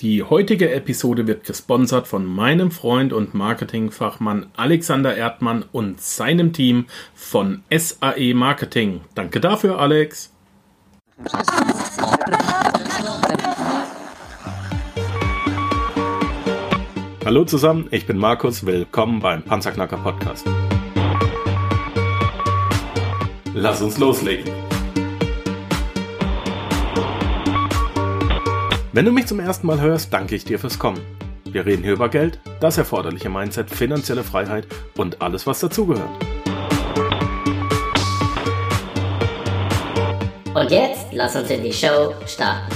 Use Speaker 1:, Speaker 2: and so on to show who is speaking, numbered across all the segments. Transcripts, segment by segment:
Speaker 1: Die heutige Episode wird gesponsert von meinem Freund und Marketingfachmann Alexander Erdmann und seinem Team von SAE Marketing. Danke dafür, Alex. Hallo zusammen, ich bin Markus, willkommen beim Panzerknacker Podcast. Lass uns loslegen. Wenn du mich zum ersten Mal hörst, danke ich dir fürs Kommen. Wir reden hier über Geld, das erforderliche Mindset, finanzielle Freiheit und alles, was dazugehört.
Speaker 2: Und jetzt lass uns in die Show starten.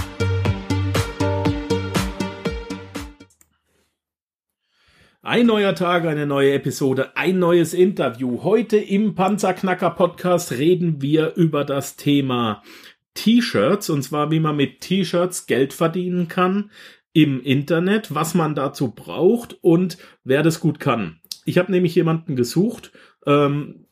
Speaker 1: Ein neuer Tag, eine neue Episode, ein neues Interview. Heute im Panzerknacker Podcast reden wir über das Thema T-Shirts und zwar wie man mit T-Shirts Geld verdienen kann im Internet, was man dazu braucht und wer das gut kann. Ich habe nämlich jemanden gesucht, ähm,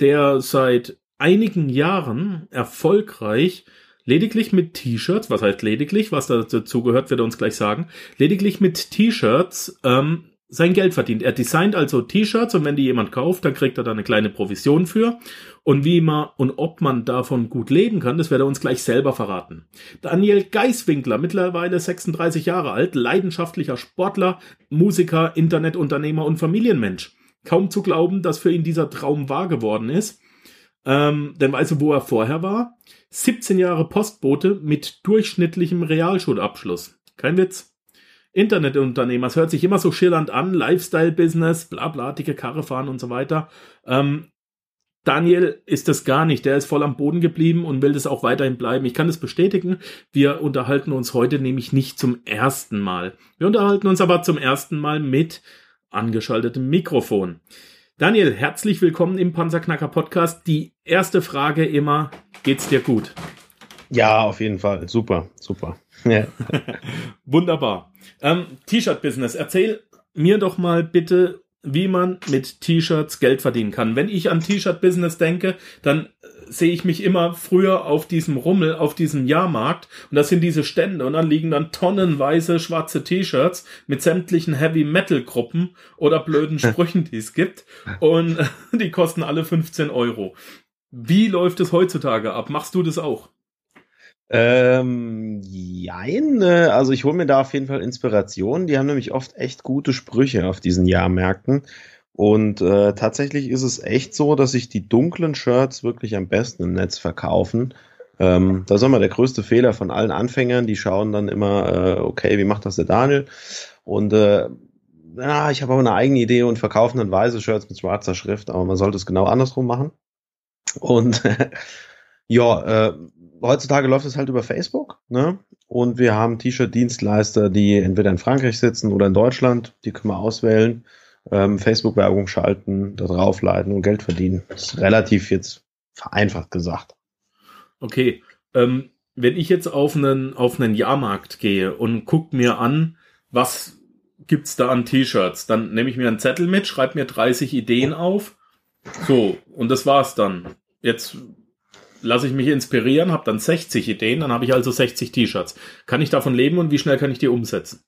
Speaker 1: der seit einigen Jahren erfolgreich lediglich mit T-Shirts, was heißt lediglich, was dazu gehört, wird er uns gleich sagen, lediglich mit T-Shirts ähm, sein Geld verdient. Er designt also T-Shirts und wenn die jemand kauft, dann kriegt er da eine kleine Provision für. Und wie man und ob man davon gut leben kann, das wird er uns gleich selber verraten. Daniel Geiswinkler, mittlerweile 36 Jahre alt, leidenschaftlicher Sportler, Musiker, Internetunternehmer und Familienmensch. Kaum zu glauben, dass für ihn dieser Traum wahr geworden ist. Ähm, denn weißt du, wo er vorher war? 17 Jahre Postbote mit durchschnittlichem Realschulabschluss. Kein Witz. Internetunternehmer. Es hört sich immer so schillernd an, Lifestyle-Business, bla bla, dicke Karre fahren und so weiter. Ähm, Daniel ist das gar nicht. Der ist voll am Boden geblieben und will das auch weiterhin bleiben. Ich kann das bestätigen. Wir unterhalten uns heute nämlich nicht zum ersten Mal. Wir unterhalten uns aber zum ersten Mal mit angeschaltetem Mikrofon. Daniel, herzlich willkommen im Panzerknacker Podcast. Die erste Frage immer, geht's dir gut?
Speaker 3: Ja, auf jeden Fall. Super, super. Ja.
Speaker 1: Wunderbar. Ähm, T-Shirt-Business. Erzähl mir doch mal bitte, wie man mit T-Shirts Geld verdienen kann. Wenn ich an T-Shirt-Business denke, dann äh, sehe ich mich immer früher auf diesem Rummel, auf diesem Jahrmarkt und das sind diese Stände und dann liegen dann tonnenweise schwarze T-Shirts mit sämtlichen Heavy-Metal-Gruppen oder blöden Sprüchen, die es gibt und die kosten alle 15 Euro. Wie läuft es heutzutage ab? Machst du das auch?
Speaker 3: Ähm, jein, äh, also ich hole mir da auf jeden Fall Inspiration. Die haben nämlich oft echt gute Sprüche auf diesen Jahrmärkten. Und äh, tatsächlich ist es echt so, dass sich die dunklen Shirts wirklich am besten im Netz verkaufen. Ähm, das ist immer der größte Fehler von allen Anfängern. Die schauen dann immer, äh, okay, wie macht das der Daniel? Und äh, ja, ich habe aber eine eigene Idee und verkaufen dann weiße Shirts mit schwarzer Schrift, aber man sollte es genau andersrum machen. Und ja, äh, heutzutage läuft es halt über Facebook, ne? Und wir haben T-Shirt-Dienstleister, die entweder in Frankreich sitzen oder in Deutschland, die können wir auswählen, ähm, Facebook-Werbung schalten, da draufleiten und Geld verdienen. Das ist relativ jetzt vereinfacht gesagt.
Speaker 1: Okay. Ähm, wenn ich jetzt auf einen, auf einen Jahrmarkt gehe und guck mir an, was gibt's da an T-Shirts, dann nehme ich mir einen Zettel mit, schreibe mir 30 Ideen auf. So, und das war's dann. Jetzt lasse ich mich inspirieren, habe dann 60 Ideen, dann habe ich also 60 T-Shirts. Kann ich davon leben und wie schnell kann ich die umsetzen?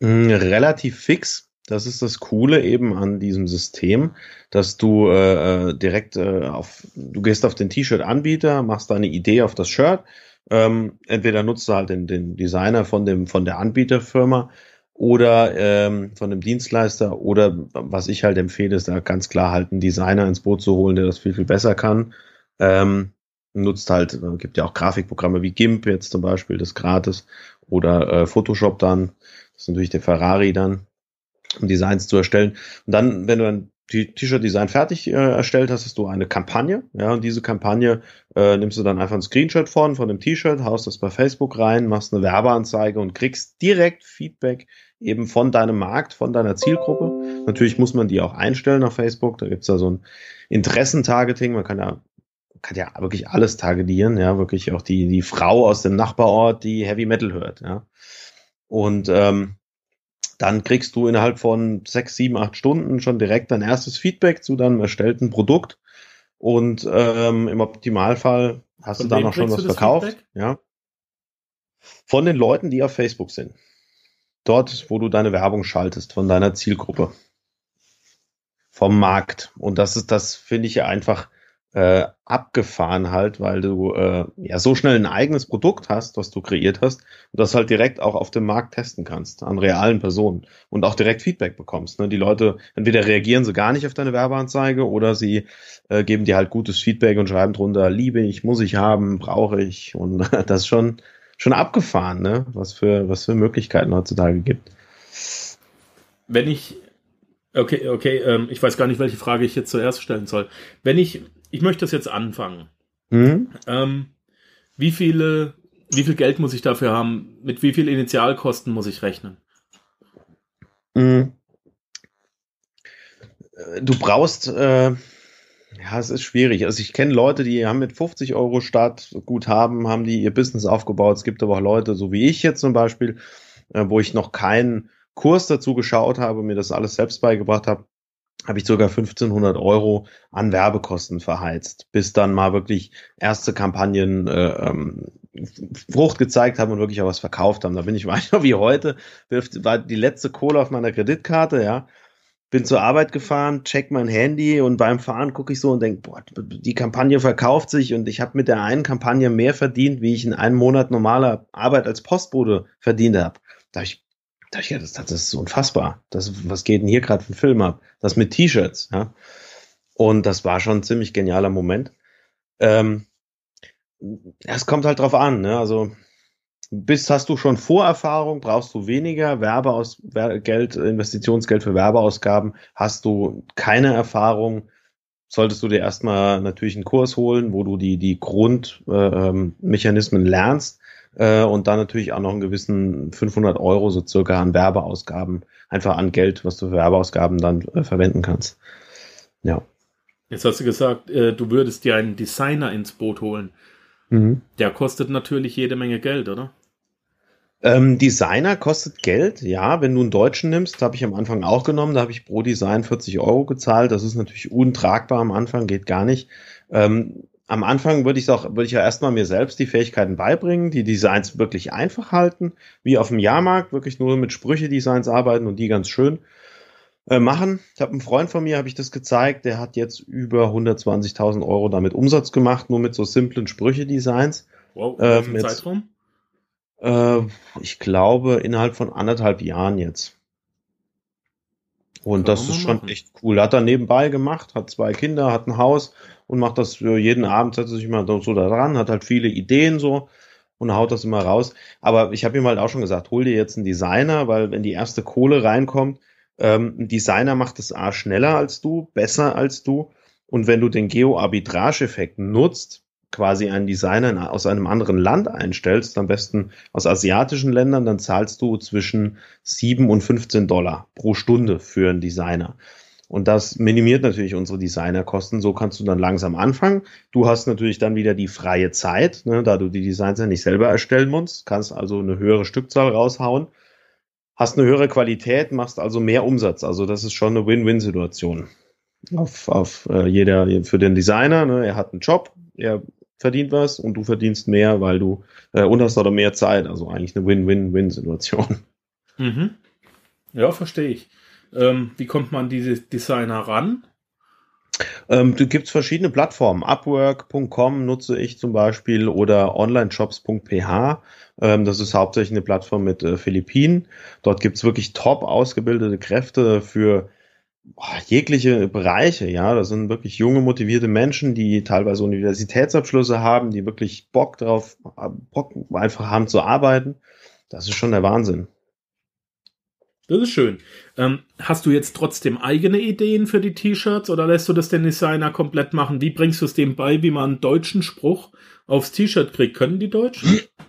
Speaker 3: Mm, relativ fix. Das ist das Coole eben an diesem System, dass du äh, äh, direkt äh, auf, du gehst auf den T-Shirt-Anbieter, machst deine Idee auf das Shirt. Ähm, entweder nutzt du halt den, den Designer von dem von der Anbieterfirma oder ähm, von dem Dienstleister oder was ich halt empfehle, ist da ganz klar halt einen Designer ins Boot zu holen, der das viel viel besser kann ähm, nutzt halt, äh, gibt ja auch Grafikprogramme wie GIMP jetzt zum Beispiel, das gratis, oder äh, Photoshop dann, das ist natürlich der Ferrari dann, um Designs zu erstellen. Und dann, wenn du ein T-Shirt-Design fertig äh, erstellt hast, hast du eine Kampagne, ja, und diese Kampagne äh, nimmst du dann einfach ein Screenshot von, von dem T-Shirt, haust das bei Facebook rein, machst eine Werbeanzeige und kriegst direkt Feedback eben von deinem Markt, von deiner Zielgruppe. Natürlich muss man die auch einstellen auf Facebook, da gibt's da so ein Interessentargeting, man kann ja kann ja wirklich alles targetieren, ja, wirklich auch die, die Frau aus dem Nachbarort, die Heavy Metal hört, ja. Und ähm, dann kriegst du innerhalb von sechs, sieben, acht Stunden schon direkt dein erstes Feedback zu deinem erstellten Produkt. Und ähm, im Optimalfall hast von du dann auch schon was verkauft. Feedback? Ja. Von den Leuten, die auf Facebook sind. dort, wo du deine Werbung schaltest, von deiner Zielgruppe. Vom Markt. Und das ist, das finde ich ja einfach äh, abgefahren halt, weil du äh, ja so schnell ein eigenes Produkt hast, was du kreiert hast und das halt direkt auch auf dem Markt testen kannst, an realen Personen und auch direkt Feedback bekommst. Ne? Die Leute, entweder reagieren sie gar nicht auf deine Werbeanzeige oder sie äh, geben dir halt gutes Feedback und schreiben drunter, liebe ich, muss ich haben, brauche ich. Und das ist schon, schon abgefahren, ne? was, für, was für Möglichkeiten heutzutage gibt.
Speaker 1: Wenn ich Okay, okay, ähm, ich weiß gar nicht, welche Frage ich jetzt zuerst stellen soll. Wenn ich ich möchte das jetzt anfangen. Mhm. Ähm, wie viele, wie viel Geld muss ich dafür haben? Mit wie viel Initialkosten muss ich rechnen?
Speaker 3: Mhm. Du brauchst, äh, ja, es ist schwierig. Also ich kenne Leute, die haben mit 50 Euro Startguthaben, haben die ihr Business aufgebaut. Es gibt aber auch Leute, so wie ich jetzt zum Beispiel, äh, wo ich noch keinen Kurs dazu geschaut habe, mir das alles selbst beigebracht habe, habe ich sogar 1500 Euro an Werbekosten verheizt, bis dann mal wirklich erste Kampagnen äh, ähm, Frucht gezeigt haben und wirklich auch was verkauft haben. Da bin ich weiter wie heute, war die letzte Kohle auf meiner Kreditkarte, ja. Bin zur Arbeit gefahren, check mein Handy und beim Fahren gucke ich so und denke, boah, die Kampagne verkauft sich und ich habe mit der einen Kampagne mehr verdient, wie ich in einem Monat normaler Arbeit als Postbote verdient habe. Da habe ich da ich, ja, das, das ist unfassbar. Das, was geht denn hier gerade für ein Film ab? Das mit T-Shirts, ja. Und das war schon ein ziemlich genialer Moment. Ähm, es kommt halt drauf an, ne? Also bist, hast du schon Vorerfahrung, brauchst du weniger Werbeaus Geld, Investitionsgeld für Werbeausgaben, hast du keine Erfahrung, solltest du dir erstmal natürlich einen Kurs holen, wo du die, die Grundmechanismen äh, lernst äh, und dann natürlich auch noch einen gewissen 500 Euro so circa an Werbeausgaben, einfach an Geld, was du für Werbeausgaben dann äh, verwenden kannst. Ja.
Speaker 1: Jetzt hast du gesagt, äh, du würdest dir einen Designer ins Boot holen. Mhm. Der kostet natürlich jede Menge Geld, oder?
Speaker 3: Ähm, Designer kostet Geld, ja. Wenn du einen Deutschen nimmst, habe ich am Anfang auch genommen, da habe ich pro Design 40 Euro gezahlt. Das ist natürlich untragbar am Anfang, geht gar nicht. Ähm, am Anfang würde ich auch, würde ich ja erstmal mir selbst die Fähigkeiten beibringen, die Designs wirklich einfach halten, wie auf dem Jahrmarkt, wirklich nur mit Sprüche-Designs arbeiten und die ganz schön äh, machen. Ich habe einen Freund von mir, habe ich das gezeigt, der hat jetzt über 120.000 Euro damit Umsatz gemacht, nur mit so simplen Sprüche-Designs.
Speaker 1: Wow, ähm, jetzt, Zeitraum?
Speaker 3: Äh, ich glaube innerhalb von anderthalb Jahren jetzt. Und das ist schon machen. echt cool. Hat er nebenbei gemacht, hat zwei Kinder, hat ein Haus und macht das für jeden Abend, setzt sich mal so da dran, hat halt viele Ideen so und haut das immer raus. Aber ich habe ihm halt auch schon gesagt, hol dir jetzt einen Designer, weil wenn die erste Kohle reinkommt, ähm, ein Designer macht das A schneller als du, besser als du. Und wenn du den Geo-Arbitrage-Effekt nutzt, quasi einen Designer aus einem anderen Land einstellst, am besten aus asiatischen Ländern, dann zahlst du zwischen 7 und 15 Dollar pro Stunde für einen Designer. Und das minimiert natürlich unsere Designerkosten. So kannst du dann langsam anfangen. Du hast natürlich dann wieder die freie Zeit, ne, da du die Designs ja nicht selber erstellen musst, kannst also eine höhere Stückzahl raushauen, hast eine höhere Qualität, machst also mehr Umsatz. Also das ist schon eine Win-Win-Situation. Auf, auf äh, jeder, für den Designer, ne, er hat einen Job, er verdient was und du verdienst mehr, weil du äh, und hast oder mehr Zeit. Also eigentlich eine Win-Win-Win-Situation.
Speaker 1: Mhm. Ja, verstehe ich. Ähm, wie kommt man diese Designer ran?
Speaker 3: Ähm, du gibt's verschiedene Plattformen. Upwork.com nutze ich zum Beispiel oder onlineshops.ph. Ähm, das ist hauptsächlich eine Plattform mit äh, Philippinen. Dort gibt's wirklich top ausgebildete Kräfte für jegliche Bereiche. Ja, das sind wirklich junge, motivierte Menschen, die teilweise Universitätsabschlüsse haben, die wirklich Bock drauf, Bock einfach haben zu arbeiten. Das ist schon der Wahnsinn.
Speaker 1: Das ist schön. Ähm, hast du jetzt trotzdem eigene Ideen für die T-Shirts oder lässt du das den Designer komplett machen? Wie bringst du es dem bei, wie man einen deutschen Spruch aufs T-Shirt kriegt? Können die Deutsch?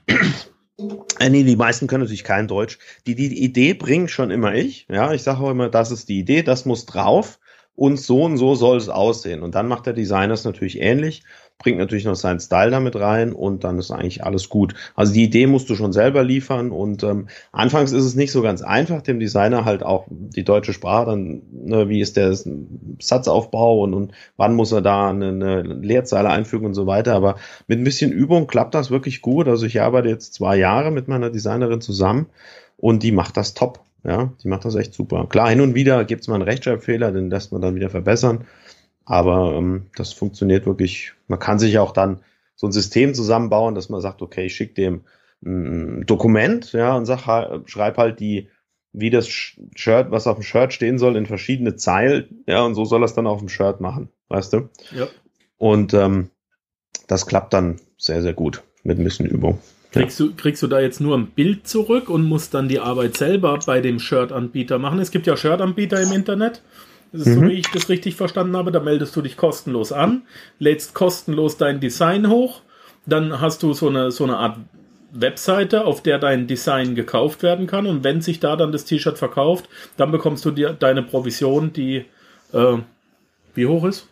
Speaker 3: Äh, nee, die meisten können natürlich kein Deutsch. Die, die Idee bringt schon immer ich. Ja, ich sage auch immer, das ist die Idee, das muss drauf und so und so soll es aussehen. Und dann macht der Designer es natürlich ähnlich. Bringt natürlich noch seinen Style damit rein und dann ist eigentlich alles gut. Also die Idee musst du schon selber liefern und ähm, anfangs ist es nicht so ganz einfach, dem Designer halt auch die deutsche Sprache dann, ne, wie ist der Satzaufbau und, und wann muss er da eine, eine Leerzeile einfügen und so weiter. Aber mit ein bisschen Übung klappt das wirklich gut. Also ich arbeite jetzt zwei Jahre mit meiner Designerin zusammen und die macht das top. Ja, die macht das echt super. Klar, hin und wieder gibt es mal einen Rechtschreibfehler, den lässt man dann wieder verbessern. Aber ähm, das funktioniert wirklich. Man kann sich auch dann so ein System zusammenbauen, dass man sagt, okay, ich schick dem ein Dokument, ja, und sag, schreib halt die, wie das Shirt, was auf dem Shirt stehen soll, in verschiedene Zeilen, ja, und so soll er es dann auf dem Shirt machen, weißt du?
Speaker 1: Ja.
Speaker 3: Und ähm, das klappt dann sehr, sehr gut mit ein bisschen Übung.
Speaker 1: Kriegst, ja. du, kriegst du da jetzt nur ein Bild zurück und musst dann die Arbeit selber bei dem Shirt-Anbieter machen? Es gibt ja Shirt-Anbieter im Internet. Das ist mhm. so, wie ich das richtig verstanden habe. Da meldest du dich kostenlos an, lädst kostenlos dein Design hoch. Dann hast du so eine, so eine Art Webseite, auf der dein Design gekauft werden kann. Und wenn sich da dann das T-Shirt verkauft, dann bekommst du dir deine Provision, die äh, wie hoch ist?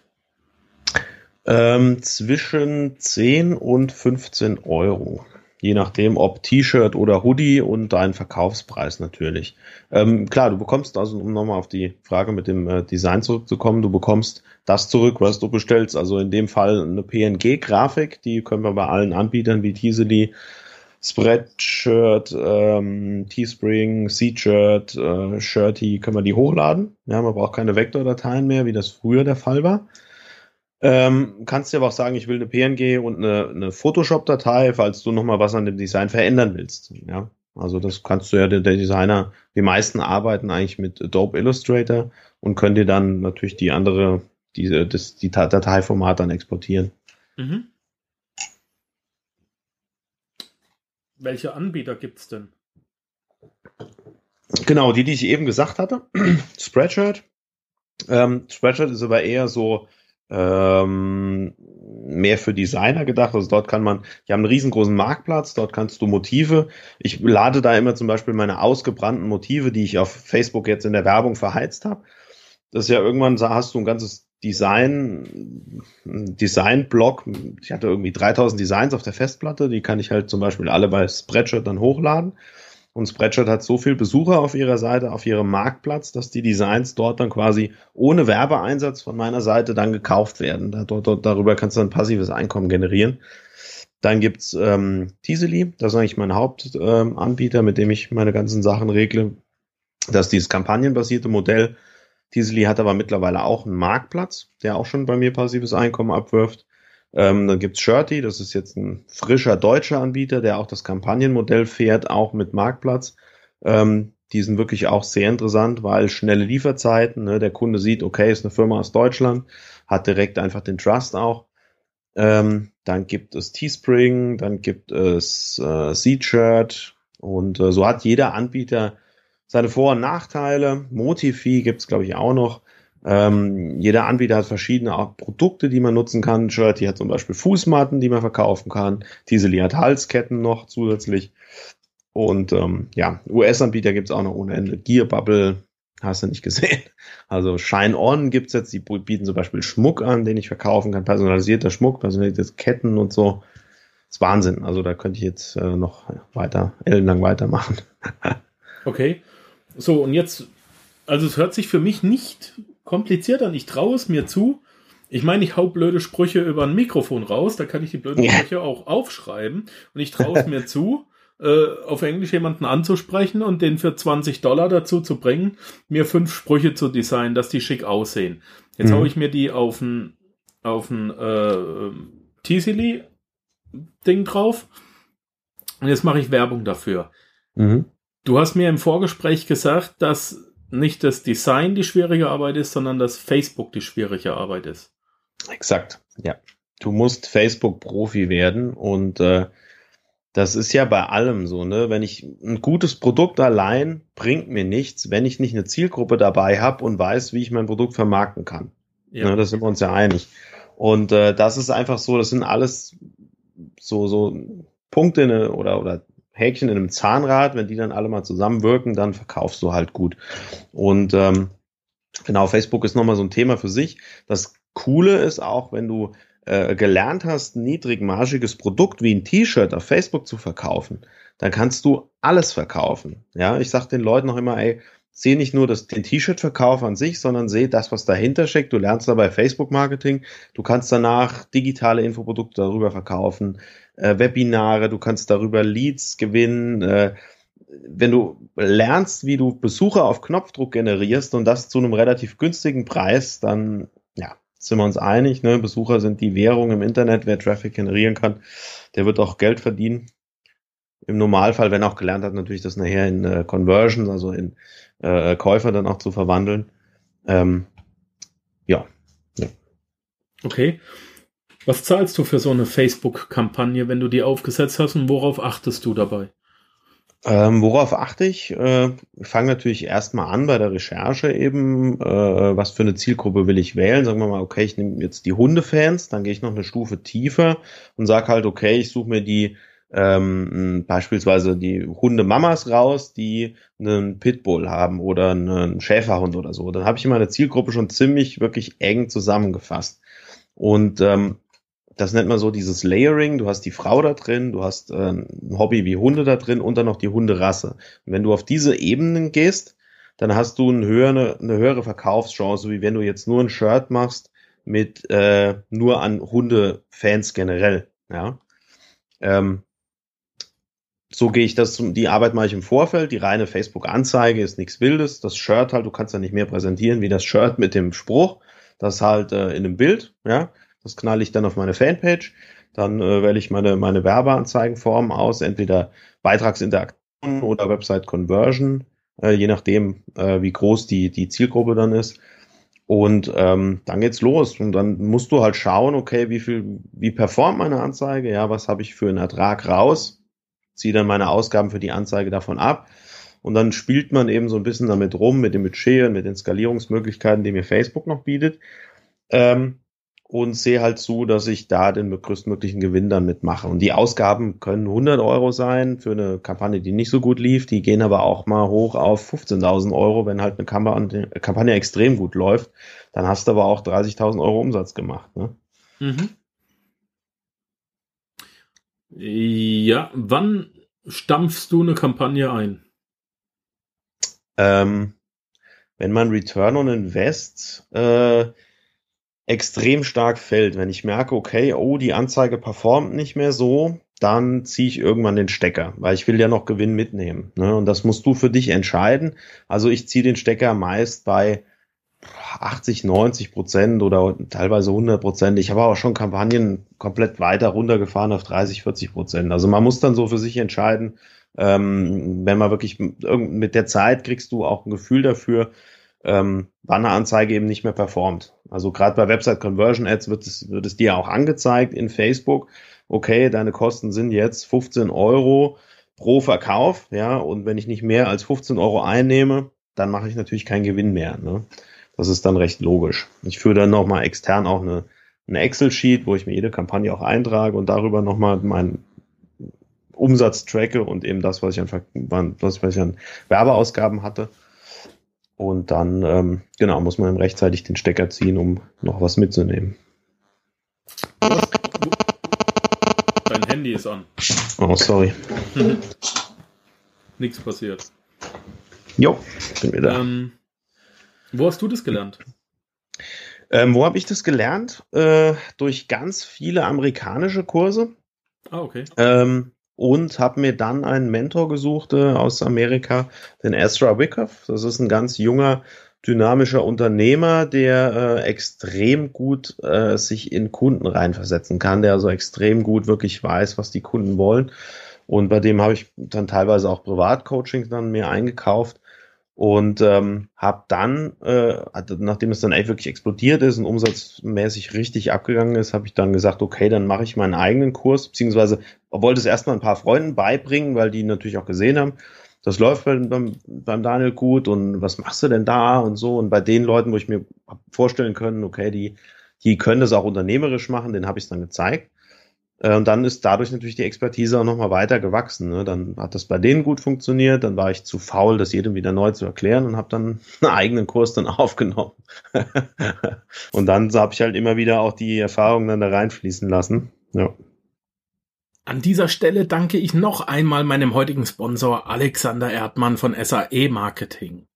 Speaker 3: Ähm, zwischen 10 und 15 Euro. Je nachdem, ob T-Shirt oder Hoodie und dein Verkaufspreis natürlich. Ähm, klar, du bekommst, also um nochmal auf die Frage mit dem äh, Design zurückzukommen, du bekommst das zurück, was du bestellst. Also in dem Fall eine PNG-Grafik, die können wir bei allen Anbietern wie Teasely, Spreadshirt, ähm, Teespring, Seatshirt, äh, Shirty, können wir die hochladen. Ja, man braucht keine Vektordateien mehr, wie das früher der Fall war. Ähm, kannst dir aber auch sagen, ich will eine PNG und eine, eine Photoshop-Datei, falls du nochmal was an dem Design verändern willst. Ja, also das kannst du ja, der, der Designer, die meisten arbeiten eigentlich mit Adobe Illustrator und können dir dann natürlich die andere, diese, das, die Dateiformat dann exportieren. Mhm.
Speaker 1: Welche Anbieter gibt's denn?
Speaker 3: Genau, die, die ich eben gesagt hatte. Spreadshirt. Ähm, Spreadshirt ist aber eher so ähm, mehr für Designer gedacht. Also dort kann man, die haben einen riesengroßen Marktplatz, dort kannst du Motive. Ich lade da immer zum Beispiel meine ausgebrannten Motive, die ich auf Facebook jetzt in der Werbung verheizt habe. Das ist ja irgendwann, hast du ein ganzes Design, Design-Blog. Ich hatte irgendwie 3000 Designs auf der Festplatte, die kann ich halt zum Beispiel alle bei Spreadshirt dann hochladen. Und Spreadshirt hat so viel Besucher auf ihrer Seite, auf ihrem Marktplatz, dass die Designs dort dann quasi ohne Werbeeinsatz von meiner Seite dann gekauft werden. Da, dort, dort, darüber kannst du ein passives Einkommen generieren. Dann gibt's ähm, Teasely, das ist eigentlich mein Hauptanbieter, ähm, mit dem ich meine ganzen Sachen regle. Das ist dieses kampagnenbasierte Modell. Teasely hat aber mittlerweile auch einen Marktplatz, der auch schon bei mir passives Einkommen abwirft. Ähm, dann gibt's Shirty, das ist jetzt ein frischer deutscher Anbieter, der auch das Kampagnenmodell fährt, auch mit Marktplatz. Ähm, die sind wirklich auch sehr interessant, weil schnelle Lieferzeiten, ne, der Kunde sieht, okay, ist eine Firma aus Deutschland, hat direkt einfach den Trust auch. Ähm, dann gibt es Teespring, dann gibt es äh, Seedshirt und äh, so hat jeder Anbieter seine Vor- und Nachteile. Motifi gibt's glaube ich, auch noch. Ähm, jeder Anbieter hat verschiedene Art Produkte, die man nutzen kann. Shirty hat zum Beispiel Fußmatten, die man verkaufen kann. Tiseli hat Halsketten noch zusätzlich. Und ähm, ja, US-Anbieter gibt's auch noch ohne Ende. Gear Bubble, hast du nicht gesehen. Also Shine On gibt's jetzt, die bieten zum Beispiel Schmuck an, den ich verkaufen kann. Personalisierter Schmuck, personalisierte Ketten und so. Das ist Wahnsinn. Also da könnte ich jetzt äh, noch weiter, ellenlang weitermachen.
Speaker 1: okay. So, und jetzt, also es hört sich für mich nicht kompliziert an. Ich traue es mir zu. Ich meine, ich hau blöde Sprüche über ein Mikrofon raus, da kann ich die blöden ja. Sprüche auch aufschreiben. Und ich traue es mir zu, äh, auf Englisch jemanden anzusprechen und den für 20 Dollar dazu zu bringen, mir fünf Sprüche zu designen, dass die schick aussehen. Jetzt mhm. hau ich mir die auf ein, auf ein äh, Teasily Ding drauf. Und jetzt mache ich Werbung dafür. Mhm. Du hast mir im Vorgespräch gesagt, dass nicht das Design die schwierige Arbeit ist, sondern dass Facebook die schwierige Arbeit ist.
Speaker 3: Exakt, ja. Du musst Facebook-Profi werden und äh, das ist ja bei allem so, ne? Wenn ich ein gutes Produkt allein bringt mir nichts, wenn ich nicht eine Zielgruppe dabei habe und weiß, wie ich mein Produkt vermarkten kann. Ja. Ne, da sind wir uns ja einig. Und äh, das ist einfach so, das sind alles so, so Punkte ne, oder, oder Häkchen in einem Zahnrad, wenn die dann alle mal zusammenwirken, dann verkaufst du halt gut. Und ähm, genau, Facebook ist nochmal so ein Thema für sich. Das Coole ist auch, wenn du äh, gelernt hast, ein niedrigmargiges Produkt wie ein T-Shirt auf Facebook zu verkaufen, dann kannst du alles verkaufen. Ja, ich sag den Leuten noch immer, ey, seh nicht nur das, den T-Shirt-Verkauf an sich, sondern seh das, was dahinter steckt. Du lernst dabei Facebook-Marketing. Du kannst danach digitale Infoprodukte darüber verkaufen, äh, Webinare, du kannst darüber Leads gewinnen. Äh, wenn du lernst, wie du Besucher auf Knopfdruck generierst und das zu einem relativ günstigen Preis, dann ja, sind wir uns einig. Ne? Besucher sind die Währung im Internet. Wer Traffic generieren kann, der wird auch Geld verdienen. Im Normalfall, wenn auch gelernt hat, natürlich das nachher in äh, Conversions, also in äh, Käufer dann auch zu verwandeln. Ähm, ja. ja.
Speaker 1: Okay. Was zahlst du für so eine Facebook-Kampagne, wenn du die aufgesetzt hast und worauf achtest du dabei?
Speaker 3: Ähm, worauf achte ich? Äh, ich fange natürlich erstmal an bei der Recherche eben, äh, was für eine Zielgruppe will ich wählen. Sagen wir mal, okay, ich nehme jetzt die Hundefans, dann gehe ich noch eine Stufe tiefer und sage halt, okay, ich suche mir die ähm, beispielsweise die Hundemamas raus, die einen Pitbull haben oder einen Schäferhund oder so. Dann habe ich meine Zielgruppe schon ziemlich wirklich eng zusammengefasst. Und ähm, das nennt man so dieses Layering. Du hast die Frau da drin, du hast äh, ein Hobby wie Hunde da drin und dann noch die Hunderasse. Und wenn du auf diese Ebenen gehst, dann hast du eine höhere, eine höhere Verkaufschance, wie wenn du jetzt nur ein Shirt machst mit äh, nur an Hundefans generell. Ja. Ähm, so gehe ich das, die Arbeit mache ich im Vorfeld. Die reine Facebook-Anzeige ist nichts Wildes. Das Shirt halt, du kannst ja nicht mehr präsentieren wie das Shirt mit dem Spruch. Das halt äh, in einem Bild, ja. Das knall ich dann auf meine Fanpage. Dann äh, wähle ich meine, meine Werbeanzeigenform aus, entweder Beitragsinteraktion oder Website Conversion, äh, je nachdem, äh, wie groß die, die Zielgruppe dann ist. Und ähm, dann geht's los. Und dann musst du halt schauen, okay, wie viel, wie performt meine Anzeige, ja, was habe ich für einen Ertrag raus, ziehe dann meine Ausgaben für die Anzeige davon ab. Und dann spielt man eben so ein bisschen damit rum, mit dem Budget und mit den Skalierungsmöglichkeiten, die mir Facebook noch bietet. Ähm, und sehe halt zu, dass ich da den größtmöglichen Gewinn dann mitmache. Und die Ausgaben können 100 Euro sein für eine Kampagne, die nicht so gut lief. Die gehen aber auch mal hoch auf 15.000 Euro, wenn halt eine Kampagne, Kampagne extrem gut läuft. Dann hast du aber auch 30.000 Euro Umsatz gemacht. Ne? Mhm.
Speaker 1: Ja, wann stampfst du eine Kampagne ein?
Speaker 3: Ähm, wenn man Return on Invest äh, extrem stark fällt. Wenn ich merke, okay, oh, die Anzeige performt nicht mehr so, dann ziehe ich irgendwann den Stecker, weil ich will ja noch Gewinn mitnehmen. Ne? Und das musst du für dich entscheiden. Also ich ziehe den Stecker meist bei 80, 90 Prozent oder teilweise 100 Prozent. Ich habe auch schon Kampagnen komplett weiter runtergefahren auf 30, 40 Prozent. Also man muss dann so für sich entscheiden, ähm, wenn man wirklich mit der Zeit kriegst du auch ein Gefühl dafür, ähm, wann eine Anzeige eben nicht mehr performt. Also gerade bei Website Conversion Ads wird es, wird es dir auch angezeigt in Facebook. Okay, deine Kosten sind jetzt 15 Euro pro Verkauf, ja, und wenn ich nicht mehr als 15 Euro einnehme, dann mache ich natürlich keinen Gewinn mehr. Ne? Das ist dann recht logisch. Ich führe dann nochmal extern auch eine, eine Excel-Sheet, wo ich mir jede Kampagne auch eintrage und darüber nochmal meinen Umsatz tracke und eben das, was ich an, was ich an Werbeausgaben hatte. Und dann, ähm, genau, muss man rechtzeitig den Stecker ziehen, um noch was mitzunehmen.
Speaker 1: Dein Handy ist an.
Speaker 3: Oh, sorry.
Speaker 1: Nichts passiert.
Speaker 3: Jo, bin wieder.
Speaker 1: Ähm, wo hast du das gelernt?
Speaker 3: Ähm, wo habe ich das gelernt? Äh, durch ganz viele amerikanische Kurse.
Speaker 1: Ah, okay.
Speaker 3: Ähm, und habe mir dann einen Mentor gesucht äh, aus Amerika, den Ezra Wyckoff. Das ist ein ganz junger, dynamischer Unternehmer, der äh, extrem gut äh, sich in Kunden reinversetzen kann, der also extrem gut wirklich weiß, was die Kunden wollen. Und bei dem habe ich dann teilweise auch Privatcoaching dann mir eingekauft und ähm, habe dann, äh, nachdem es dann echt wirklich explodiert ist und umsatzmäßig richtig abgegangen ist, habe ich dann gesagt, okay, dann mache ich meinen eigenen Kurs, beziehungsweise wollte es erstmal ein paar Freunden beibringen, weil die natürlich auch gesehen haben, das läuft beim, beim Daniel gut und was machst du denn da und so. Und bei den Leuten, wo ich mir vorstellen können, okay, die, die können das auch unternehmerisch machen, den habe ich dann gezeigt. Äh, und dann ist dadurch natürlich die Expertise auch nochmal weiter gewachsen. Ne? Dann hat das bei denen gut funktioniert, dann war ich zu faul, das jedem wieder neu zu erklären und habe dann einen eigenen Kurs dann aufgenommen. und dann habe ich halt immer wieder auch die Erfahrungen dann da reinfließen lassen. Ja.
Speaker 1: An dieser Stelle danke ich noch einmal meinem heutigen Sponsor Alexander Erdmann von SAE Marketing.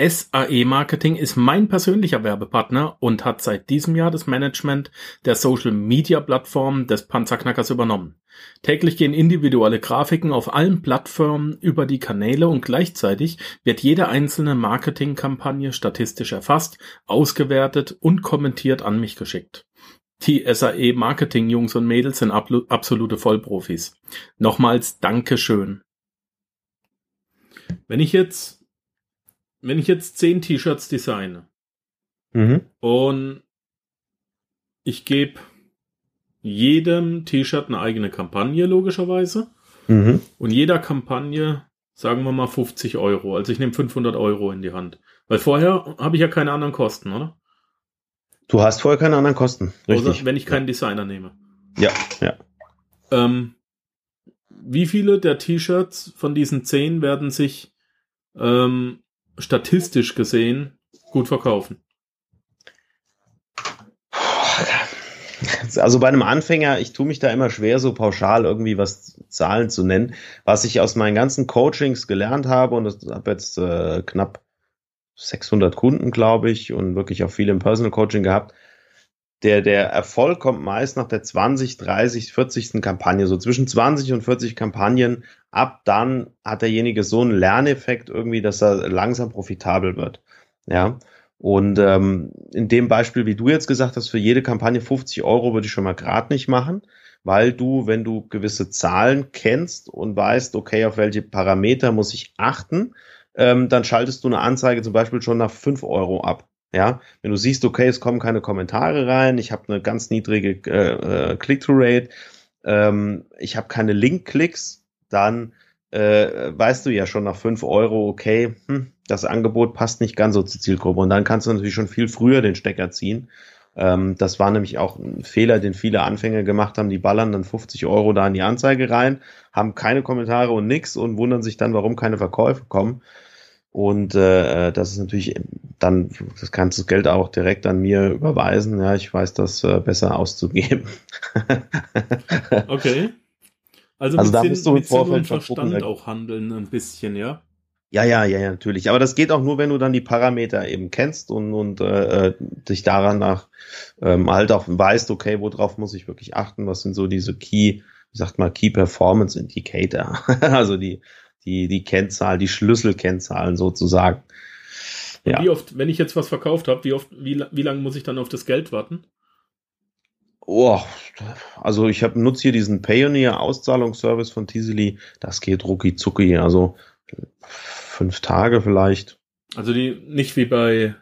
Speaker 1: SAE Marketing ist mein persönlicher Werbepartner und hat seit diesem Jahr das Management der Social Media Plattform des Panzerknackers übernommen. Täglich gehen individuelle Grafiken auf allen Plattformen über die Kanäle und gleichzeitig wird jede einzelne Marketingkampagne statistisch erfasst, ausgewertet und kommentiert an mich geschickt. Die SAE Marketing Jungs und Mädels sind absolute Vollprofis. Nochmals Dankeschön. Wenn ich jetzt wenn ich jetzt zehn T-Shirts designe mhm. und ich gebe jedem T-Shirt eine eigene Kampagne, logischerweise. Mhm. Und jeder Kampagne, sagen wir mal 50 Euro. Also ich nehme 500 Euro in die Hand. Weil vorher habe ich ja keine anderen Kosten, oder?
Speaker 3: Du hast vorher keine anderen Kosten.
Speaker 1: Richtig. Außer wenn ich keinen Designer nehme.
Speaker 3: Ja, ja.
Speaker 1: Ähm, wie viele der T-Shirts von diesen 10 werden sich ähm, statistisch gesehen gut verkaufen?
Speaker 3: Also bei einem Anfänger, ich tue mich da immer schwer, so pauschal irgendwie was Zahlen zu nennen. Was ich aus meinen ganzen Coachings gelernt habe, und ich habe jetzt äh, knapp 600 Kunden, glaube ich, und wirklich auch viel im Personal Coaching gehabt, der, der Erfolg kommt meist nach der 20, 30, 40. Kampagne. So zwischen 20 und 40 Kampagnen. Ab dann hat derjenige so einen Lerneffekt irgendwie, dass er langsam profitabel wird. Ja. Und ähm, in dem Beispiel, wie du jetzt gesagt hast, für jede Kampagne 50 Euro würde ich schon mal gerade nicht machen, weil du, wenn du gewisse Zahlen kennst und weißt, okay, auf welche Parameter muss ich achten, ähm, dann schaltest du eine Anzeige zum Beispiel schon nach 5 Euro ab. Ja, wenn du siehst, okay, es kommen keine Kommentare rein, ich habe eine ganz niedrige äh, äh, Click-through-Rate, ähm, ich habe keine Link-Klicks, dann äh, weißt du ja schon nach fünf Euro, okay, hm, das Angebot passt nicht ganz so zur Zielgruppe. Und dann kannst du natürlich schon viel früher den Stecker ziehen. Ähm, das war nämlich auch ein Fehler, den viele Anfänger gemacht haben. Die ballern dann 50 Euro da in die Anzeige rein, haben keine Kommentare und nix und wundern sich dann, warum keine Verkäufe kommen. Und äh, das ist natürlich dann, das kannst du das Geld auch direkt an mir überweisen. Ja, ich weiß das äh, besser auszugeben.
Speaker 1: okay. Also,
Speaker 3: also da Sinn, musst du im
Speaker 1: Vorfeld Verstand gucken, auch handeln ein bisschen, ja?
Speaker 3: Ja, ja, ja, ja, natürlich. Aber das geht auch nur, wenn du dann die Parameter eben kennst und, und äh, dich daran nach ähm, halt auch weißt, okay, worauf muss ich wirklich achten, was sind so diese Key, wie sagt man, Key Performance Indicator. also die, die, die Kennzahl, die Schlüsselkennzahlen sozusagen.
Speaker 1: Ja. Wie oft, wenn ich jetzt was verkauft habe, wie oft, wie, wie lange muss ich dann auf das Geld warten?
Speaker 3: Oh, also ich habe nutze hier diesen Payoneer Auszahlungsservice von Teasely. Das geht rucki zucki, also fünf Tage vielleicht.
Speaker 1: Also die nicht wie bei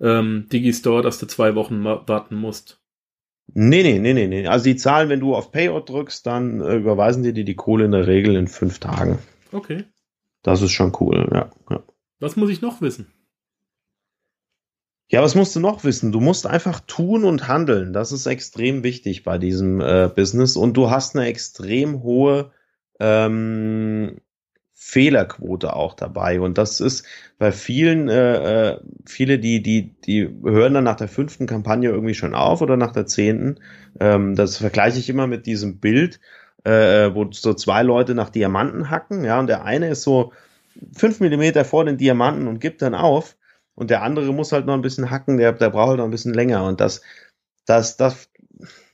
Speaker 1: ähm, Digistore, dass du zwei Wochen warten musst.
Speaker 3: Nee, nee, nee, nee, nee. Also die zahlen, wenn du auf Payout drückst, dann äh, überweisen die dir die Kohle in der Regel in fünf Tagen.
Speaker 1: Okay.
Speaker 3: Das ist schon cool, ja. ja.
Speaker 1: Was muss ich noch wissen?
Speaker 3: Ja, was musst du noch wissen? Du musst einfach tun und handeln. Das ist extrem wichtig bei diesem äh, Business. Und du hast eine extrem hohe ähm, Fehlerquote auch dabei. Und das ist bei vielen, äh, äh, viele, die, die, die hören dann nach der fünften Kampagne irgendwie schon auf oder nach der zehnten. Ähm, das vergleiche ich immer mit diesem Bild, äh, wo so zwei Leute nach Diamanten hacken, ja, und der eine ist so fünf Millimeter vor den Diamanten und gibt dann auf und der andere muss halt noch ein bisschen hacken, der, der braucht halt noch ein bisschen länger und das, das, das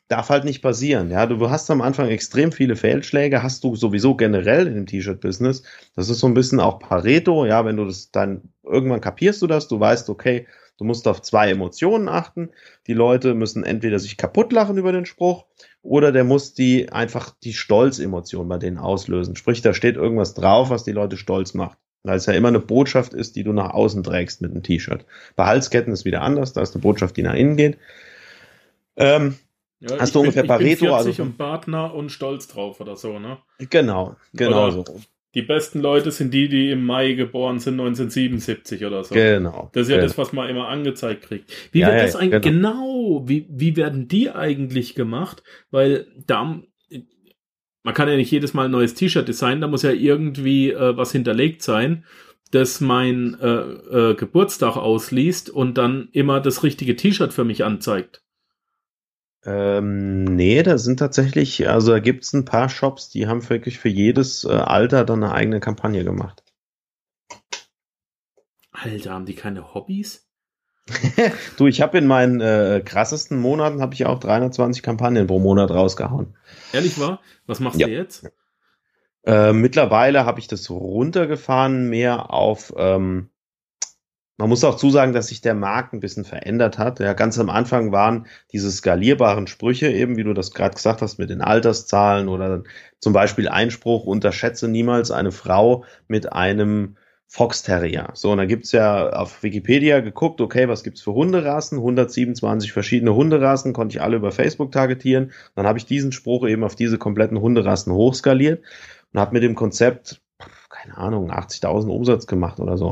Speaker 3: darf halt nicht passieren. Ja, du hast am Anfang extrem viele Fehlschläge, hast du sowieso generell in dem T-Shirt-Business. Das ist so ein bisschen auch Pareto. Ja, wenn du das dann irgendwann kapierst du das, du weißt, okay, du musst auf zwei Emotionen achten. Die Leute müssen entweder sich kaputt lachen über den Spruch oder der muss die einfach die Stolzemotion bei denen auslösen. Sprich, da steht irgendwas drauf, was die Leute stolz macht. Weil es ja immer eine Botschaft ist, die du nach außen trägst mit einem T-Shirt. Bei Halsketten ist wieder anders, da ist eine Botschaft, die nach innen geht. Ähm,
Speaker 1: ja, hast du bin, ungefähr Pareto? Ich bin 40 also, und Partner und stolz drauf oder so, ne?
Speaker 3: Genau, genau
Speaker 1: oder so. Die besten Leute sind die, die im Mai geboren sind, 1977 oder so.
Speaker 3: Genau.
Speaker 1: Das ist ja
Speaker 3: genau.
Speaker 1: das, was man immer angezeigt kriegt. Wie ja, wird das ja, eigentlich, genau, genau wie, wie werden die eigentlich gemacht? Weil da, man kann ja nicht jedes Mal ein neues T-Shirt designen, da muss ja irgendwie äh, was hinterlegt sein, das mein äh, äh, Geburtstag ausliest und dann immer das richtige T-Shirt für mich anzeigt.
Speaker 3: Ähm, nee, da sind tatsächlich, also da gibt es ein paar Shops, die haben wirklich für jedes äh, Alter dann eine eigene Kampagne gemacht.
Speaker 1: Alter, haben die keine Hobbys?
Speaker 3: du, ich habe in meinen äh, krassesten Monaten habe ich auch 320 Kampagnen pro Monat rausgehauen.
Speaker 1: Ehrlich wahr? Was machst ja. du jetzt?
Speaker 3: Äh, mittlerweile habe ich das runtergefahren, mehr auf. Ähm, man muss auch zusagen, dass sich der Markt ein bisschen verändert hat. Ja, ganz am Anfang waren diese skalierbaren Sprüche, eben wie du das gerade gesagt hast, mit den Alterszahlen oder zum Beispiel Einspruch, unterschätze niemals eine Frau mit einem Fox Terrier. So, und da gibt's ja auf Wikipedia geguckt, okay, was gibt's für Hunderassen? 127 verschiedene Hunderassen, konnte ich alle über Facebook targetieren. Dann habe ich diesen Spruch eben auf diese kompletten Hunderassen hochskaliert und habe mit dem Konzept, keine Ahnung, 80.000 Umsatz gemacht oder so.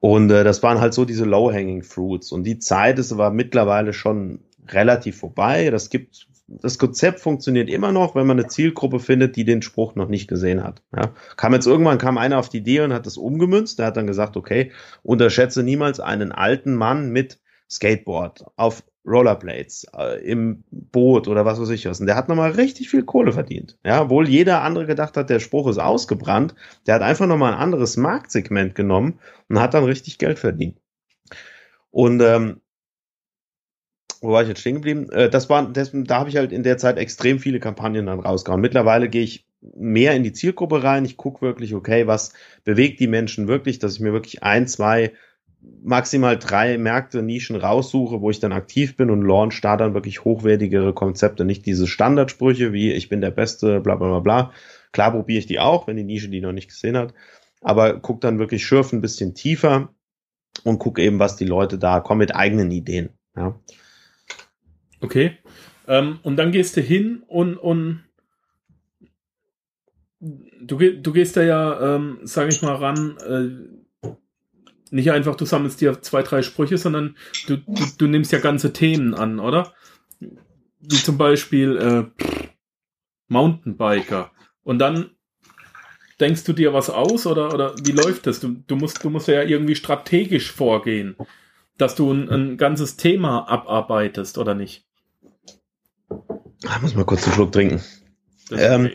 Speaker 3: Und äh, das waren halt so diese Low-Hanging Fruits. Und die Zeit ist aber mittlerweile schon relativ vorbei. Das gibt das Konzept funktioniert immer noch, wenn man eine Zielgruppe findet, die den Spruch noch nicht gesehen hat. Ja. Kam jetzt irgendwann kam einer auf die Idee und hat das umgemünzt. Der hat dann gesagt, okay, unterschätze niemals einen alten Mann mit Skateboard auf Rollerblades äh, im Boot oder was weiß ich was. Und der hat nochmal richtig viel Kohle verdient. Ja, obwohl jeder andere gedacht hat, der Spruch ist ausgebrannt. Der hat einfach nochmal ein anderes Marktsegment genommen und hat dann richtig Geld verdient. Und ähm, wo war ich jetzt stehen geblieben? Äh, das war, das, da habe ich halt in der Zeit extrem viele Kampagnen dann rausgehauen. Mittlerweile gehe ich mehr in die Zielgruppe rein. Ich gucke wirklich, okay, was bewegt die Menschen wirklich, dass ich mir wirklich ein, zwei, maximal drei Märkte, Nischen raussuche, wo ich dann aktiv bin und launch da dann wirklich hochwertigere Konzepte, nicht diese Standardsprüche wie ich bin der Beste, bla bla bla bla. Klar probiere ich die auch, wenn die Nische die noch nicht gesehen hat, aber guck dann wirklich schürf ein bisschen tiefer und guck eben, was die Leute da kommen mit eigenen Ideen. Ja.
Speaker 1: Okay. Ähm, und dann gehst du hin und, und du, du gehst da ja, ähm, sag ich mal, ran, äh, nicht einfach, du sammelst dir zwei, drei Sprüche, sondern du, du, du nimmst ja ganze Themen an, oder? Wie zum Beispiel äh, Mountainbiker. Und dann denkst du dir was aus oder, oder wie läuft das? Du, du, musst, du musst ja irgendwie strategisch vorgehen, dass du ein, ein ganzes Thema abarbeitest, oder nicht?
Speaker 3: Ich muss mal kurz einen Schluck trinken. Ähm,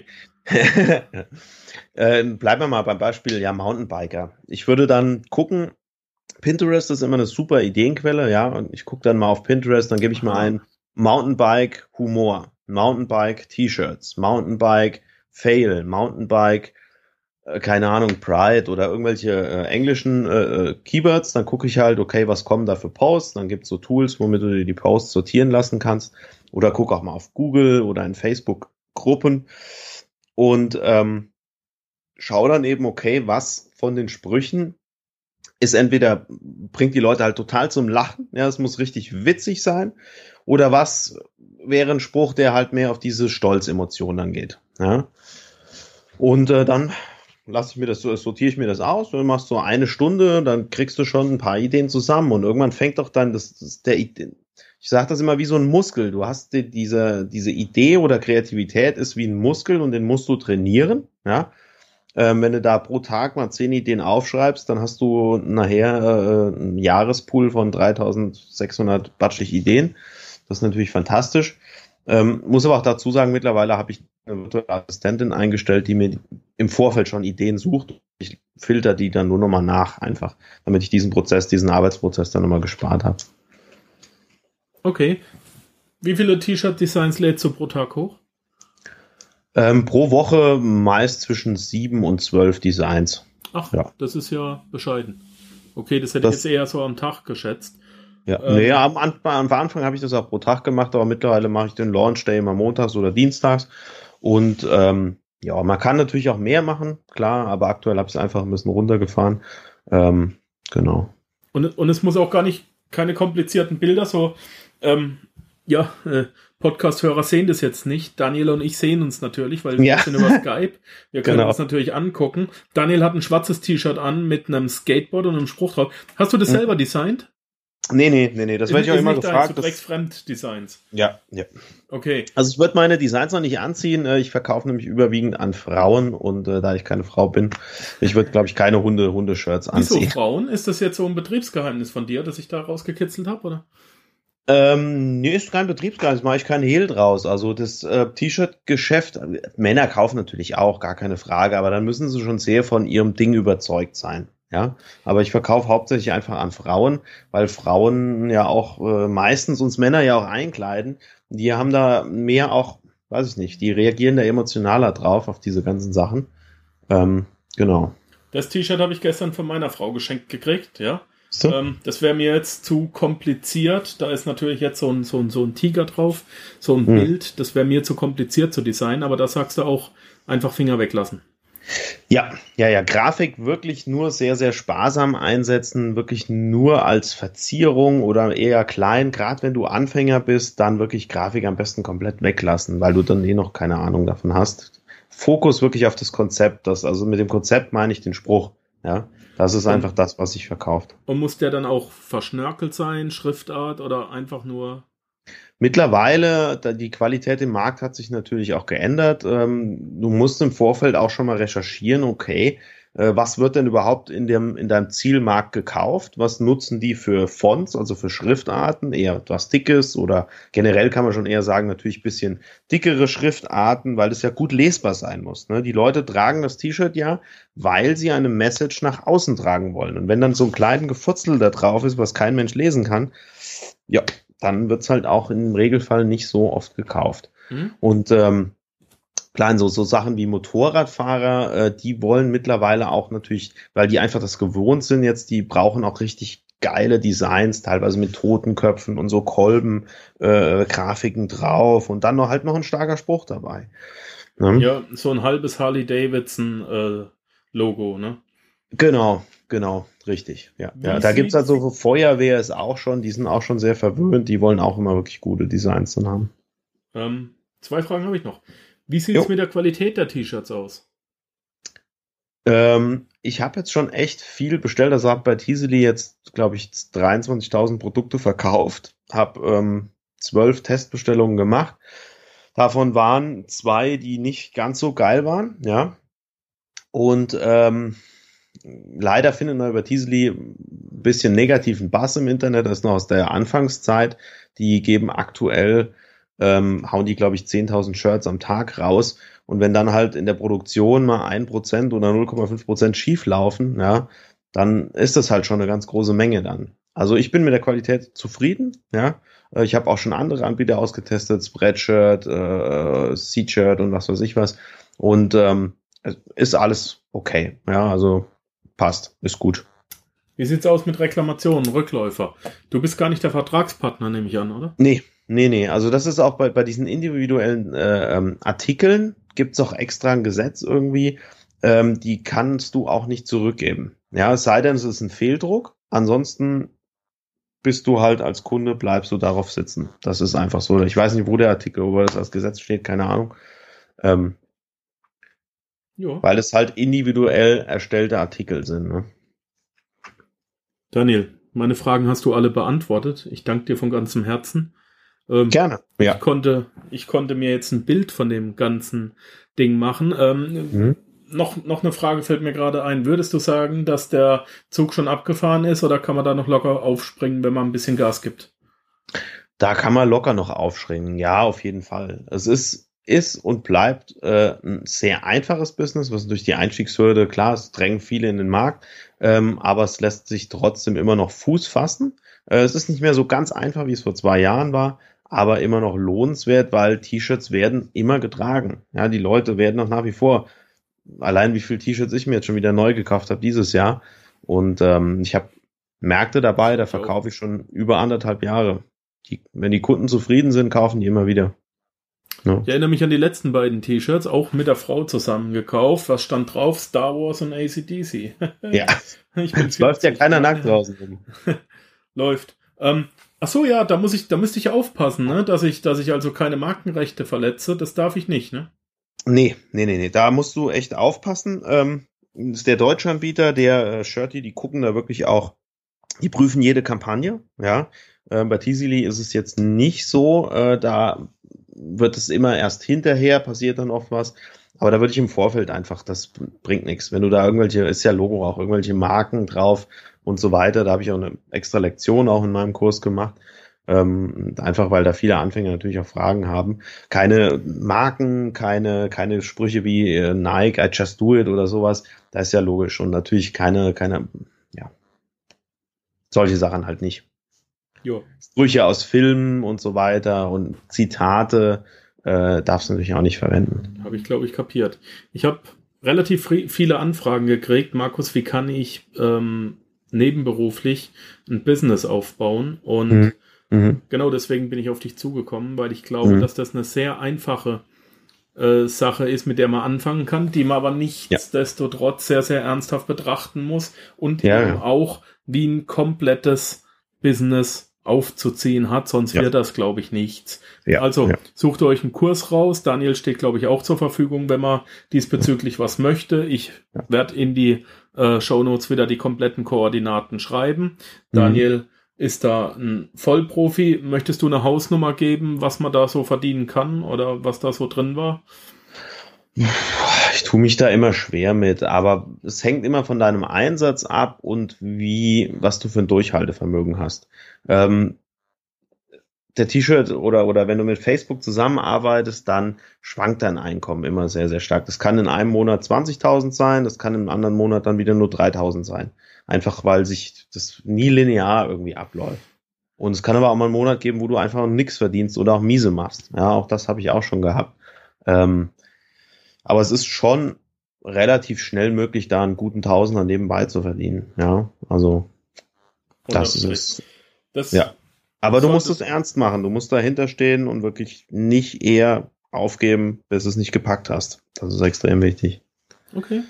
Speaker 3: äh, bleiben wir mal beim Beispiel ja Mountainbiker. Ich würde dann gucken, Pinterest ist immer eine super Ideenquelle, ja, und ich gucke dann mal auf Pinterest, dann gebe ich mal ein Mountainbike Humor, Mountainbike T-Shirts, Mountainbike Fail, Mountainbike äh, keine Ahnung, Pride oder irgendwelche äh, englischen äh, äh, Keywords, dann gucke ich halt, okay, was kommen da für Posts, dann gibt es so Tools, womit du dir die Posts sortieren lassen kannst oder guck auch mal auf Google oder in Facebook-Gruppen und ähm, schau dann eben, okay, was von den Sprüchen ist entweder, bringt die Leute halt total zum Lachen, ja, es muss richtig witzig sein, oder was wäre ein Spruch, der halt mehr auf diese Stolzemotion dann geht, ja. Und äh, dann lasse ich mir das, sortiere ich mir das aus, du machst so eine Stunde, dann kriegst du schon ein paar Ideen zusammen und irgendwann fängt doch dann das, das der, ich sage das immer wie so ein Muskel. Du hast die, diese, diese Idee oder Kreativität ist wie ein Muskel und den musst du trainieren. Ja? Ähm, wenn du da pro Tag mal zehn Ideen aufschreibst, dann hast du nachher äh, einen Jahrespool von 3600 batschig Ideen. Das ist natürlich fantastisch. Ähm, muss aber auch dazu sagen, mittlerweile habe ich eine virtuelle Assistentin eingestellt, die mir im Vorfeld schon Ideen sucht. Ich filter die dann nur nochmal nach, einfach, damit ich diesen Prozess, diesen Arbeitsprozess dann nochmal gespart habe.
Speaker 1: Okay. Wie viele T-Shirt-Designs lädst du pro Tag hoch?
Speaker 3: Ähm, pro Woche meist zwischen sieben und zwölf Designs.
Speaker 1: Ach, ja. das ist ja bescheiden. Okay, das hätte das, ich jetzt eher so am Tag geschätzt.
Speaker 3: Ja, ähm, nee, am, am, am Anfang habe ich das auch pro Tag gemacht, aber mittlerweile mache ich den Launch Day immer montags oder dienstags. Und ähm, ja, man kann natürlich auch mehr machen, klar, aber aktuell habe ich es einfach ein bisschen runtergefahren. Ähm, genau.
Speaker 1: Und, und es muss auch gar nicht keine komplizierten Bilder, so ähm, ja, äh, Podcast-Hörer sehen das jetzt nicht. Daniel und ich sehen uns natürlich, weil wir ja. sind über Skype. Wir können genau. uns natürlich angucken. Daniel hat ein schwarzes T-Shirt an mit einem Skateboard und einem Spruch drauf. Hast du das hm. selber designt?
Speaker 3: Nee, nee, nee, nee, das werde ich auch immer gefragt.
Speaker 1: Zu Drecksfremd-Designs.
Speaker 3: Ja, ja.
Speaker 1: Okay.
Speaker 3: Also ich würde meine Designs noch nicht anziehen. Äh, Ich verkaufe nämlich überwiegend an Frauen und äh, da ich keine Frau bin, ich würde, glaube ich, keine Hunde, Hundeshirts
Speaker 1: Wieso
Speaker 3: anziehen.
Speaker 1: Frauen? Ist das jetzt so ein Betriebsgeheimnis von dir, das ich da rausgekitzelt habe, oder?
Speaker 3: Ähm, nee, ist kein Betriebsgeheimnis, mache ich keinen Hehl draus. Also das äh, T-Shirt-Geschäft, Männer kaufen natürlich auch, gar keine Frage, aber dann müssen sie schon sehr von ihrem Ding überzeugt sein. Ja, aber ich verkaufe hauptsächlich einfach an Frauen, weil Frauen ja auch äh, meistens uns Männer ja auch einkleiden. Die haben da mehr auch, weiß ich nicht, die reagieren da emotionaler drauf auf diese ganzen Sachen. Ähm, genau.
Speaker 1: Das T-Shirt habe ich gestern von meiner Frau geschenkt gekriegt, ja.
Speaker 3: So.
Speaker 1: Ähm, das wäre mir jetzt zu kompliziert. Da ist natürlich jetzt so ein, so ein, so ein Tiger drauf, so ein
Speaker 3: Hm.
Speaker 1: Bild. Das wäre mir zu kompliziert zu designen, aber da sagst du auch einfach Finger weglassen.
Speaker 3: Ja, ja, ja, Grafik wirklich nur sehr, sehr sparsam einsetzen, wirklich nur als Verzierung oder eher klein. Gerade wenn du Anfänger bist, dann wirklich Grafik am besten komplett weglassen, weil du dann eh noch keine Ahnung davon hast. Fokus wirklich auf das Konzept. Das, also mit dem Konzept meine ich den Spruch. Ja, das ist einfach das, was sich verkauft.
Speaker 1: Und muss der dann auch verschnörkelt sein, Schriftart oder einfach nur.
Speaker 3: Mittlerweile, die Qualität im Markt hat sich natürlich auch geändert. Ähm, du musst im Vorfeld auch schon mal recherchieren, okay, was wird denn überhaupt in dem, in deinem Zielmarkt gekauft? Was nutzen die für Fonts, also für Schriftarten? Eher etwas Dickes oder generell kann man schon eher sagen, natürlich bisschen dickere Schriftarten, weil es ja gut lesbar sein muss. Ne? Die Leute tragen das T-Shirt ja, weil sie eine Message nach außen tragen wollen. Und wenn dann so ein kleinen Gefutzel da drauf ist, was kein Mensch lesen kann, ja, dann wird's halt auch im Regelfall nicht so oft gekauft.
Speaker 1: Hm?
Speaker 3: Und ähm, klar, so, so Sachen wie Motorradfahrer, äh, die wollen mittlerweile auch natürlich, weil die einfach das gewohnt sind jetzt, die brauchen auch richtig geile Designs, teilweise mit Totenköpfen und so Kolben, äh, Grafiken drauf und dann noch halt noch ein starker Spruch dabei. Ne?
Speaker 1: Ja, so ein halbes Harley Davidson äh, Logo, ne?
Speaker 3: Genau, genau, richtig. Ja,
Speaker 1: Wie
Speaker 3: ja da gibt's also Feuerwehr ist auch schon, die sind auch schon sehr verwöhnt, die wollen auch immer wirklich gute Designs dann haben.
Speaker 1: Ähm, zwei Fragen habe ich noch. Wie sieht's
Speaker 3: Jo.
Speaker 1: mit der Qualität der T-Shirts aus?
Speaker 3: Ähm, ich habe jetzt schon echt viel bestellt. Also habe bei Teasely jetzt, glaube ich, 23.000 Produkte verkauft. Habe ähm, 12 Testbestellungen gemacht. Davon waren zwei, die nicht ganz so geil waren. Ja. Und ähm, leider findet man über Teasely ein bisschen negativen Bass im Internet. Das ist noch aus der Anfangszeit. Die geben aktuell, ähm, hauen die, glaube ich, 10.000 Shirts am Tag raus. Und wenn dann halt in der Produktion mal ein Prozent oder 0,5 Prozent schief laufen, ja, dann ist das halt schon eine ganz große Menge dann. Also ich bin mit der Qualität zufrieden, ja. Äh, Ich habe auch schon andere Anbieter ausgetestet, Spreadshirt, äh, Seatshirt und was weiß ich was. Und ähm, es ist alles okay, ja, also passt, ist gut.
Speaker 1: Wie sieht's aus mit Reklamationen, Rückläufer? Du bist gar nicht der Vertragspartner, nehme ich an, oder?
Speaker 3: Nee, nee, nee. Also das ist auch bei, bei diesen individuellen äh, ähm, Artikeln gibt's auch extra ein Gesetz irgendwie, ähm, die kannst du auch nicht zurückgeben. Ja, es sei denn, es ist ein Fehldruck. Ansonsten bist du halt als Kunde, bleibst du darauf sitzen. Das ist einfach so. Ich weiß nicht, wo der Artikel, wo das als Gesetz steht, keine Ahnung. Ähm,
Speaker 1: Ja.
Speaker 3: weil es halt individuell erstellte Artikel sind. Ne?
Speaker 1: Daniel, meine Fragen hast du alle beantwortet. Ich danke dir von ganzem Herzen. Ähm,
Speaker 3: Gerne. Ja.
Speaker 1: Ich konnte, ich konnte mir jetzt ein Bild von dem ganzen Ding machen. Ähm,
Speaker 3: Mhm.
Speaker 1: noch, noch eine Frage fällt mir gerade ein. Würdest du sagen, dass der Zug schon abgefahren ist oder kann man da noch locker aufspringen, wenn man ein bisschen Gas gibt?
Speaker 3: Da kann man locker noch aufschringen. Ja, auf jeden Fall. Es ist, ist und bleibt äh, ein sehr einfaches Business, was durch die Einstiegshürde, klar, es drängen viele in den Markt, ähm, aber es lässt sich trotzdem immer noch Fuß fassen. Äh, es ist nicht mehr so ganz einfach, wie es vor zwei Jahren war, aber immer noch lohnenswert, weil T-Shirts werden immer getragen. Ja, die Leute werden auch nach wie vor, allein wie viele T-Shirts ich mir jetzt schon wieder neu gekauft habe dieses Jahr. Und ähm, ich habe Märkte dabei, da verkaufe ich schon über anderthalb Jahre. Die, wenn die Kunden zufrieden sind, kaufen die immer wieder. Ja.
Speaker 1: Ich erinnere mich an die letzten beiden T-Shirts, auch mit der Frau zusammen gekauft. Was stand drauf? Star Wars und ACDC.
Speaker 3: ja.
Speaker 1: ich bin
Speaker 3: läuft ja
Speaker 1: 40.
Speaker 3: keiner nackt draußen.
Speaker 1: Läuft. Ähm, ach so, ja, da muss ich, da müsste ich aufpassen, ne, dass ich, dass ich also keine Markenrechte verletze. Das darf ich nicht, ne?
Speaker 3: Nee, nee, nee, nee. Da musst du echt aufpassen. Ähm, ist der deutsche Anbieter, der äh, Shirty, die gucken da wirklich auch Die prüfen jede Kampagne, ja. Äh, bei Teasily ist es jetzt nicht so, äh, da wird es immer erst hinterher, passiert dann oft was. Aber da würde ich im Vorfeld einfach, das bringt nichts. Wenn du da irgendwelche, ist ja Logo auch, irgendwelche Marken drauf und so weiter, da habe ich auch eine extra Lektion auch in meinem Kurs gemacht. Ähm, einfach weil da viele Anfänger natürlich auch Fragen haben. Keine Marken, keine, keine Sprüche wie äh, Nike, I just do it oder sowas. Da ist ja logisch. Und natürlich keine, keine, ja, solche Sachen halt nicht. Jo. Sprüche aus Filmen und so weiter und Zitate äh, darfst du natürlich auch nicht verwenden.
Speaker 1: Habe ich, glaube ich, kapiert. Ich habe relativ viele Anfragen gekriegt. Markus, wie kann ich ähm, nebenberuflich ein Business aufbauen? Und mhm. Mhm. genau deswegen bin ich auf dich zugekommen, weil ich glaube, mhm. dass das eine sehr einfache äh, Sache ist, mit der man anfangen kann, die man aber nichtsdestotrotz ja. sehr, sehr ernsthaft betrachten muss und ja, eben auch wie ein komplettes Business aufzuziehen hat, sonst ja. wird das, glaube ich, nichts. Ja, also ja. sucht euch einen Kurs raus. Daniel steht, glaube ich, auch zur Verfügung, wenn man diesbezüglich was möchte. Ich ja. werde in die äh, Show Notes wieder die kompletten Koordinaten schreiben. Mhm. Daniel ist da ein Vollprofi. Möchtest du eine Hausnummer geben, was man da so verdienen kann oder was da so drin war?
Speaker 3: Ich tue mich da immer schwer mit, aber es hängt immer von deinem Einsatz ab und wie, was du für ein Durchhaltevermögen hast. Ähm, der T-Shirt oder, oder wenn du mit Facebook zusammenarbeitest, dann schwankt dein Einkommen immer sehr, sehr stark. Das kann in einem Monat 20.000 sein, das kann im anderen Monat dann wieder nur 3.000 sein. Einfach weil sich das nie linear irgendwie abläuft. Und es kann aber auch mal einen Monat geben, wo du einfach nichts verdienst oder auch miese machst. Ja, auch das habe ich auch schon gehabt. Ähm, aber es ist schon relativ schnell möglich, da einen guten Tausender nebenbei zu verdienen. Ja, also das ist das. Ja. Aber du musst es ernst machen. Du musst dahinter stehen und wirklich nicht eher aufgeben, bis du es nicht gepackt hast. Das ist extrem wichtig.
Speaker 1: Okay.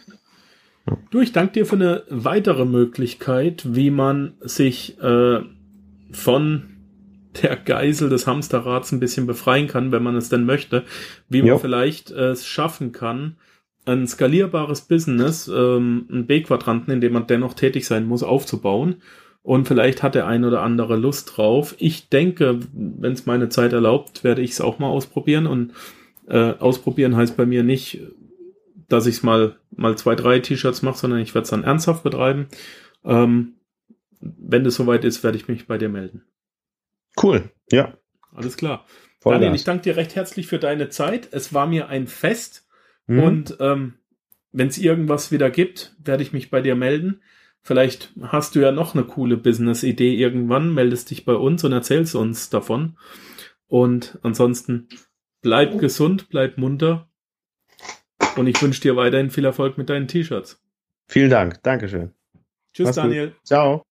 Speaker 1: Ja. Du, ich danke dir für eine weitere Möglichkeit, wie man sich äh, von der Geisel des Hamsterrads ein bisschen befreien kann, wenn man es denn möchte, wie man jo. vielleicht äh, es schaffen kann, ein skalierbares Business, ähm, einen B-Quadranten, in dem man dennoch tätig sein muss, aufzubauen. Und vielleicht hat der ein oder andere Lust drauf. Ich denke, wenn es meine Zeit erlaubt, werde ich es auch mal ausprobieren. Und äh, ausprobieren heißt bei mir nicht, dass ich es mal, mal zwei, drei T-Shirts mache, sondern ich werde es dann ernsthaft betreiben. Ähm, wenn es soweit ist, werde ich mich bei dir melden.
Speaker 3: Cool, ja.
Speaker 1: Alles klar. Voll Daniel, ich danke dir recht herzlich für deine Zeit. Es war mir ein Fest. Mhm. Und ähm, wenn es irgendwas wieder gibt, werde ich mich bei dir melden. Vielleicht hast du ja noch eine coole Business-Idee irgendwann, meldest dich bei uns und erzählst uns davon. Und ansonsten bleib gesund, bleib munter. Und ich wünsche dir weiterhin viel Erfolg mit deinen T-Shirts.
Speaker 3: Vielen Dank. Dankeschön.
Speaker 1: Tschüss, Mach's Daniel.
Speaker 3: Gut. Ciao.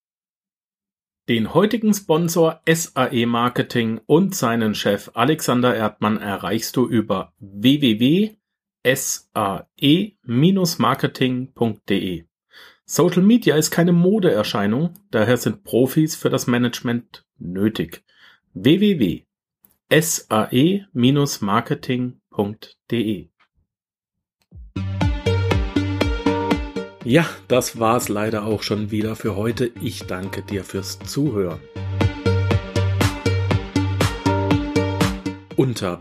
Speaker 1: Den heutigen Sponsor SAE Marketing und seinen Chef Alexander Erdmann erreichst du über www.sae-marketing.de. Social Media ist keine Modeerscheinung, daher sind Profis für das Management nötig. www.sae-marketing.de Ja, das war's leider auch schon wieder für heute. Ich danke dir fürs Zuhören. Unter